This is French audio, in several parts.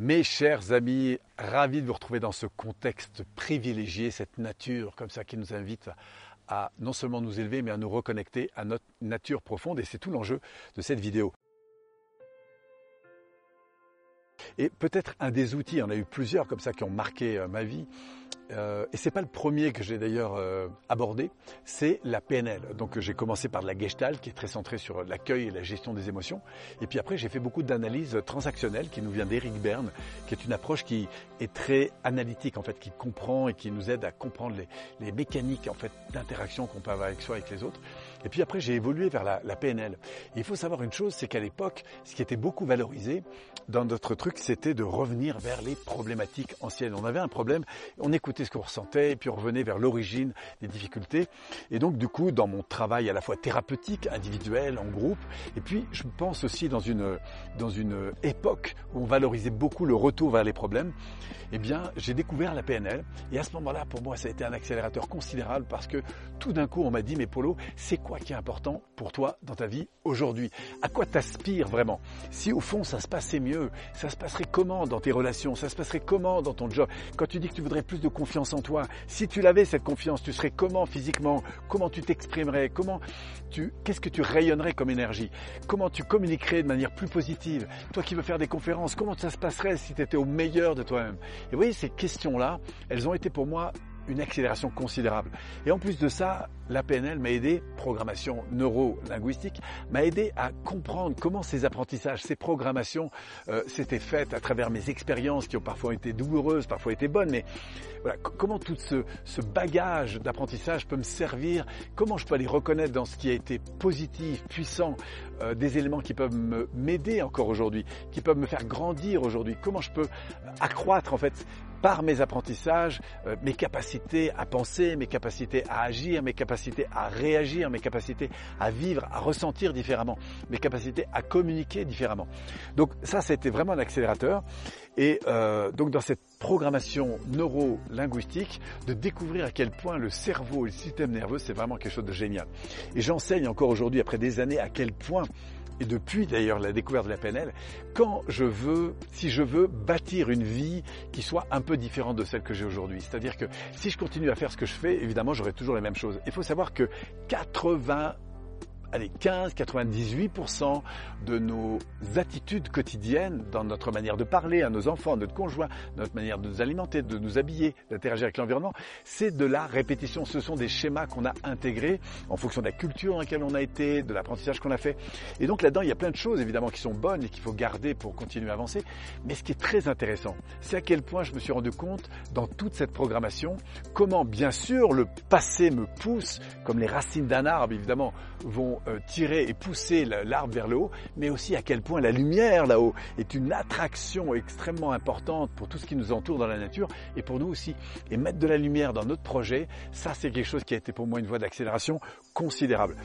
Mes chers amis, ravi de vous retrouver dans ce contexte privilégié, cette nature comme ça qui nous invite à non seulement nous élever, mais à nous reconnecter à notre nature profonde. Et c'est tout l'enjeu de cette vidéo. Et peut-être un des outils, en a eu plusieurs comme ça qui ont marqué euh, ma vie, euh, et c'est pas le premier que j'ai d'ailleurs euh, abordé, c'est la PNL. Donc j'ai commencé par la Gestalt qui est très centrée sur l'accueil et la gestion des émotions. Et puis après j'ai fait beaucoup d'analyse transactionnelle qui nous vient d'Eric Berne, qui est une approche qui est très analytique en fait, qui comprend et qui nous aide à comprendre les, les mécaniques en fait d'interaction qu'on peut avoir avec soi et avec les autres. Et puis après j'ai évolué vers la, la PNL. Et il faut savoir une chose, c'est qu'à l'époque, ce qui était beaucoup valorisé dans notre truc, c'était de revenir vers les problématiques anciennes. On avait un problème, on écoutait ce qu'on ressentait, et puis on revenait vers l'origine des difficultés. Et donc, du coup, dans mon travail à la fois thérapeutique, individuel, en groupe, et puis je pense aussi dans une, dans une époque où on valorisait beaucoup le retour vers les problèmes, eh bien, j'ai découvert la PNL. Et à ce moment-là, pour moi, ça a été un accélérateur considérable parce que tout d'un coup, on m'a dit, mais Polo, c'est quoi qui est important pour toi dans ta vie aujourd'hui? À quoi t'aspires vraiment? Si au fond, ça se passait mieux, ça se passerait comment dans tes relations? Ça se passerait comment dans ton job? Quand tu dis que tu voudrais plus de confiance, en toi. Si tu l'avais cette confiance, tu serais comment physiquement? Comment tu t'exprimerais? Comment tu qu'est-ce que tu rayonnerais comme énergie? Comment tu communiquerais de manière plus positive? Toi qui veux faire des conférences, comment ça se passerait si tu étais au meilleur de toi-même? Et vous voyez ces questions-là, elles ont été pour moi une accélération considérable. Et en plus de ça, la PNL m'a aidé, programmation neuro-linguistique, m'a aidé à comprendre comment ces apprentissages, ces programmations euh, s'étaient faites à travers mes expériences qui ont parfois été douloureuses, parfois été bonnes, mais voilà, comment tout ce, ce bagage d'apprentissage peut me servir, comment je peux aller reconnaître dans ce qui a été positif, puissant, euh, des éléments qui peuvent m'aider encore aujourd'hui, qui peuvent me faire grandir aujourd'hui, comment je peux accroître en fait par mes apprentissages, euh, mes capacités à penser, mes capacités à agir, mes capacités à réagir, mes capacités à vivre, à ressentir différemment, mes capacités à communiquer différemment. Donc ça, c'était vraiment un accélérateur. Et euh, donc dans cette programmation neuro-linguistique, de découvrir à quel point le cerveau et le système nerveux, c'est vraiment quelque chose de génial. Et j'enseigne encore aujourd'hui, après des années, à quel point et depuis d'ailleurs la découverte de la PNL, quand je veux, si je veux bâtir une vie qui soit un peu différente de celle que j'ai aujourd'hui. C'est-à-dire que si je continue à faire ce que je fais, évidemment, j'aurai toujours les mêmes choses. Il faut savoir que 80 allez, 15, 98% de nos attitudes quotidiennes dans notre manière de parler à nos enfants, à notre conjoint, notre manière de nous alimenter, de nous habiller, d'interagir avec l'environnement, c'est de la répétition. Ce sont des schémas qu'on a intégrés en fonction de la culture dans laquelle on a été, de l'apprentissage qu'on a fait. Et donc là-dedans, il y a plein de choses évidemment qui sont bonnes et qu'il faut garder pour continuer à avancer. Mais ce qui est très intéressant, c'est à quel point je me suis rendu compte dans toute cette programmation comment bien sûr le passé me pousse, comme les racines d'un arbre évidemment vont euh, tirer et pousser l'arbre vers le haut, mais aussi à quel point la lumière là-haut est une attraction extrêmement importante pour tout ce qui nous entoure dans la nature et pour nous aussi. Et mettre de la lumière dans notre projet, ça c'est quelque chose qui a été pour moi une voie d'accélération considérable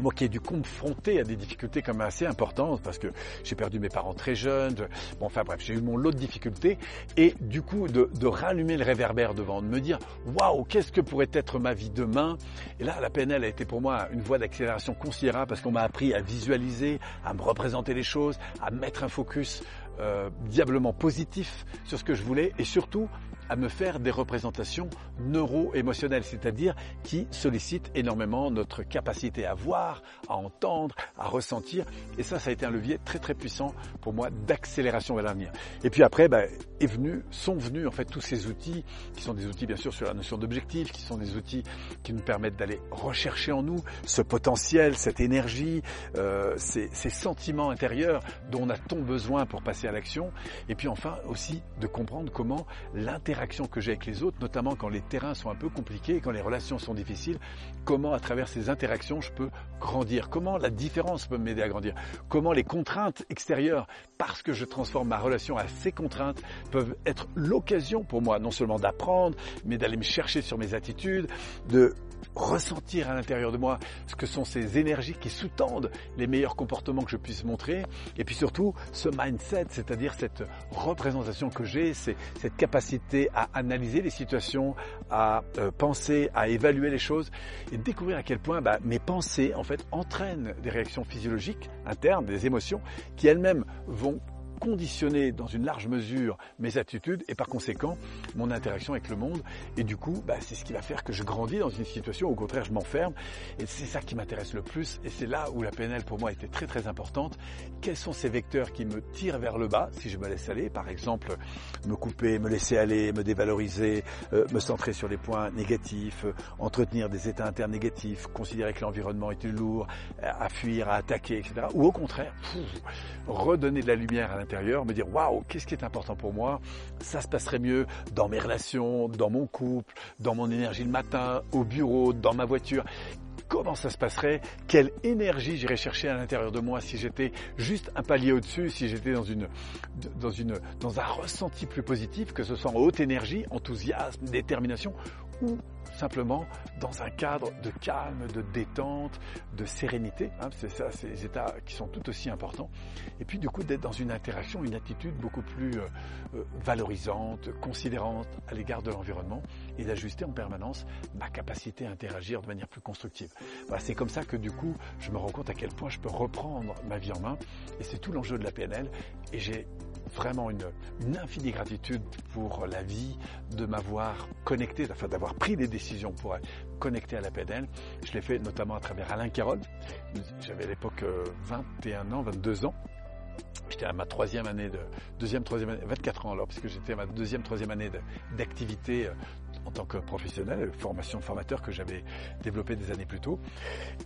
moi qui ai dû confronter à des difficultés quand même assez importantes parce que j'ai perdu mes parents très jeunes, bon enfin bref, j'ai eu mon lot de difficultés et du coup de, de rallumer le réverbère devant, de me dire waouh, qu'est-ce que pourrait être ma vie demain? Et là, la PNL a été pour moi une voie d'accélération considérable parce qu'on m'a appris à visualiser, à me représenter les choses, à mettre un focus euh, diablement positif sur ce que je voulais et surtout à me faire des représentations neuro-émotionnelles, c'est-à-dire qui sollicitent énormément notre capacité à voir, à entendre, à ressentir. Et ça, ça a été un levier très très puissant pour moi d'accélération vers l'avenir. Et puis après, bah, est venu, sont venus en fait tous ces outils qui sont des outils bien sûr sur la notion d'objectif, qui sont des outils qui nous permettent d'aller rechercher en nous ce potentiel, cette énergie, euh, ces, ces sentiments intérieurs dont on a tant besoin pour passer à l'action. Et puis enfin aussi de comprendre comment l'interaction que j'ai avec les autres, notamment quand les terrains sont un peu compliqués, quand les relations sont difficiles, comment à travers ces interactions je peux grandir, comment la différence peut m'aider à grandir, comment les contraintes extérieures, parce que je transforme ma relation à ces contraintes, peuvent être l'occasion pour moi non seulement d'apprendre, mais d'aller me chercher sur mes attitudes, de ressentir à l'intérieur de moi ce que sont ces énergies qui sous-tendent les meilleurs comportements que je puisse montrer, et puis surtout ce mindset, c'est-à-dire cette représentation que j'ai, cette capacité à analyser les situations, à euh, penser, à évaluer les choses, et découvrir à quel point bah, mes pensées en fait entraînent des réactions physiologiques internes, des émotions, qui elles-mêmes vont conditionner dans une large mesure mes attitudes et par conséquent mon interaction avec le monde. Et du coup, bah, c'est ce qui va faire que je grandis dans une situation où au contraire je m'enferme. Et c'est ça qui m'intéresse le plus. Et c'est là où la PNL pour moi était très très importante. Quels sont ces vecteurs qui me tirent vers le bas si je me laisse aller? Par exemple, me couper, me laisser aller, me dévaloriser, euh, me centrer sur les points négatifs, euh, entretenir des états internes négatifs, considérer que l'environnement est lourd, à fuir, à attaquer, etc. Ou au contraire, redonner de la lumière à l'intérieur, me dire waouh, qu'est-ce qui est important pour moi? Ça se passerait mieux dans mes relations, dans mon couple, dans mon énergie le matin, au bureau, dans ma voiture. Comment ça se passerait, quelle énergie j'irais chercher à l'intérieur de moi si j'étais juste un palier au-dessus, si j'étais dans une, dans une, dans un ressenti plus positif, que ce soit en haute énergie, enthousiasme, détermination, ou simplement dans un cadre de calme, de détente, de sérénité. Hein, c'est ça, ces états qui sont tout aussi importants. Et puis du coup d'être dans une interaction, une attitude beaucoup plus euh, euh, valorisante, considérante à l'égard de l'environnement et d'ajuster en permanence ma capacité à interagir de manière plus constructive. Voilà, c'est comme ça que du coup je me rends compte à quel point je peux reprendre ma vie en main et c'est tout l'enjeu de la PNL et j'ai vraiment une, infinie gratitude pour la vie, de m'avoir connecté, enfin d'avoir pris des décisions pour être connecté à la PNL. Je l'ai fait notamment à travers Alain Carole. J'avais à l'époque 21 euh, ans, 22 ans. J'étais à ma troisième année de deuxième, troisième année, 24 ans alors, parce que j'étais à ma deuxième, troisième année d'activité euh, en tant que professionnel, formation formateur que j'avais développé des années plus tôt.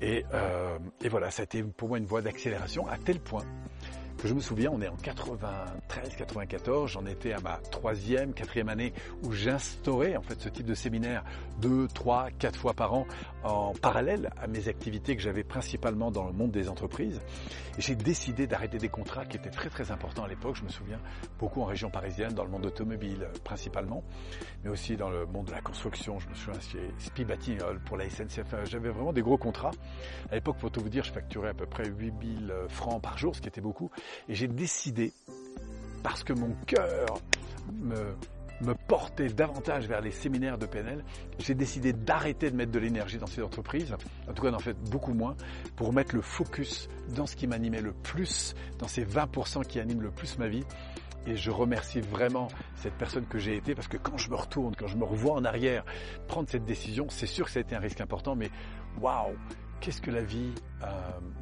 Euh, et voilà, ça a été pour moi une voie d'accélération à tel point que je me souviens, on est en 93, 94, j'en étais à ma troisième, quatrième année où j'instaurais en fait ce type de séminaire deux, trois, quatre fois par an en parallèle à mes activités que j'avais principalement dans le monde des entreprises. J'ai décidé d'arrêter des contrats qui étaient très très importants à l'époque. Je me souviens beaucoup en région parisienne, dans le monde automobile principalement, mais aussi dans le monde de la construction. Je me souviens chez Spi pour la SNCF. J'avais vraiment des gros contrats. À l'époque, pour tout vous dire, je facturais à peu près 8000 francs par jour, ce qui était beaucoup. Et j'ai décidé, parce que mon cœur me, portait davantage vers les séminaires de PNL, j'ai décidé d'arrêter de mettre de l'énergie dans ces entreprises, en tout cas d'en faire beaucoup moins, pour mettre le focus dans ce qui m'animait le plus, dans ces 20% qui animent le plus ma vie. Et je remercie vraiment cette personne que j'ai été parce que quand je me retourne, quand je me revois en arrière, prendre cette décision, c'est sûr que ça a été un risque important, mais waouh, qu'est-ce que la vie euh,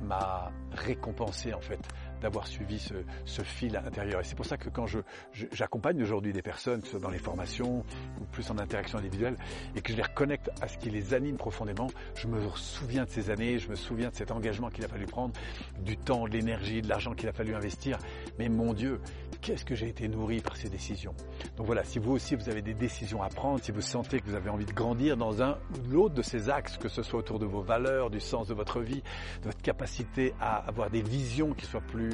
m'a récompensé en fait d'avoir suivi ce, fil à l'intérieur. Et c'est pour ça que quand je, j'accompagne aujourd'hui des personnes, que ce soit dans les formations ou plus en interaction individuelle, et que je les reconnecte à ce qui les anime profondément, je me souviens de ces années, je me souviens de cet engagement qu'il a fallu prendre, du temps, de l'énergie, de l'argent qu'il a fallu investir. Mais mon Dieu, qu'est-ce que j'ai été nourri par ces décisions? Donc voilà, si vous aussi vous avez des décisions à prendre, si vous sentez que vous avez envie de grandir dans un ou l'autre de ces axes, que ce soit autour de vos valeurs, du sens de votre vie, de votre capacité à avoir des visions qui soient plus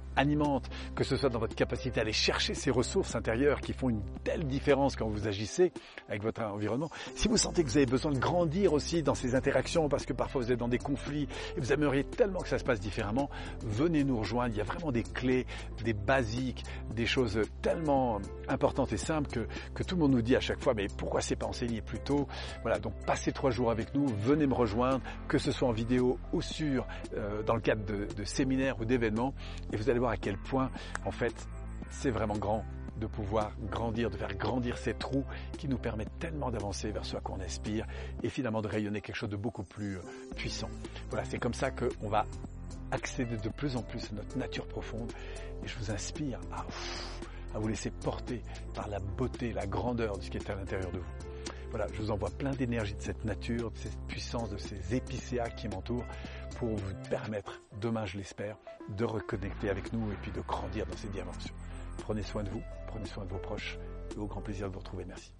animante, que ce soit dans votre capacité à aller chercher ces ressources intérieures qui font une telle différence quand vous agissez avec votre environnement. Si vous sentez que vous avez besoin de grandir aussi dans ces interactions parce que parfois vous êtes dans des conflits et vous aimeriez tellement que ça se passe différemment, venez nous rejoindre. Il y a vraiment des clés, des basiques, des choses tellement importantes et simples que, que tout le monde nous dit à chaque fois, mais pourquoi c'est pas enseigné plus tôt? Voilà, donc passez trois jours avec nous, venez me rejoindre, que ce soit en vidéo ou sur, euh, dans le cadre de, de séminaires ou d'événements, et vous allez à quel point, en fait, c'est vraiment grand de pouvoir grandir, de faire grandir ces trous qui nous permettent tellement d'avancer vers ce à quoi on aspire et finalement de rayonner quelque chose de beaucoup plus euh, puissant. Voilà, c'est comme ça qu'on va accéder de plus en plus à notre nature profonde et je vous inspire à vous laisser porter par la beauté, la grandeur de ce qui est à l'intérieur de vous. Voilà, je vous envoie plein d'énergie de cette nature, de cette puissance, de ces épicéas qui m'entourent pour vous permettre, demain je l'espère, de reconnecter avec nous et puis de grandir dans ces dimensions. Prenez soin de vous, prenez soin de vos proches et au grand plaisir de vous retrouver. Merci.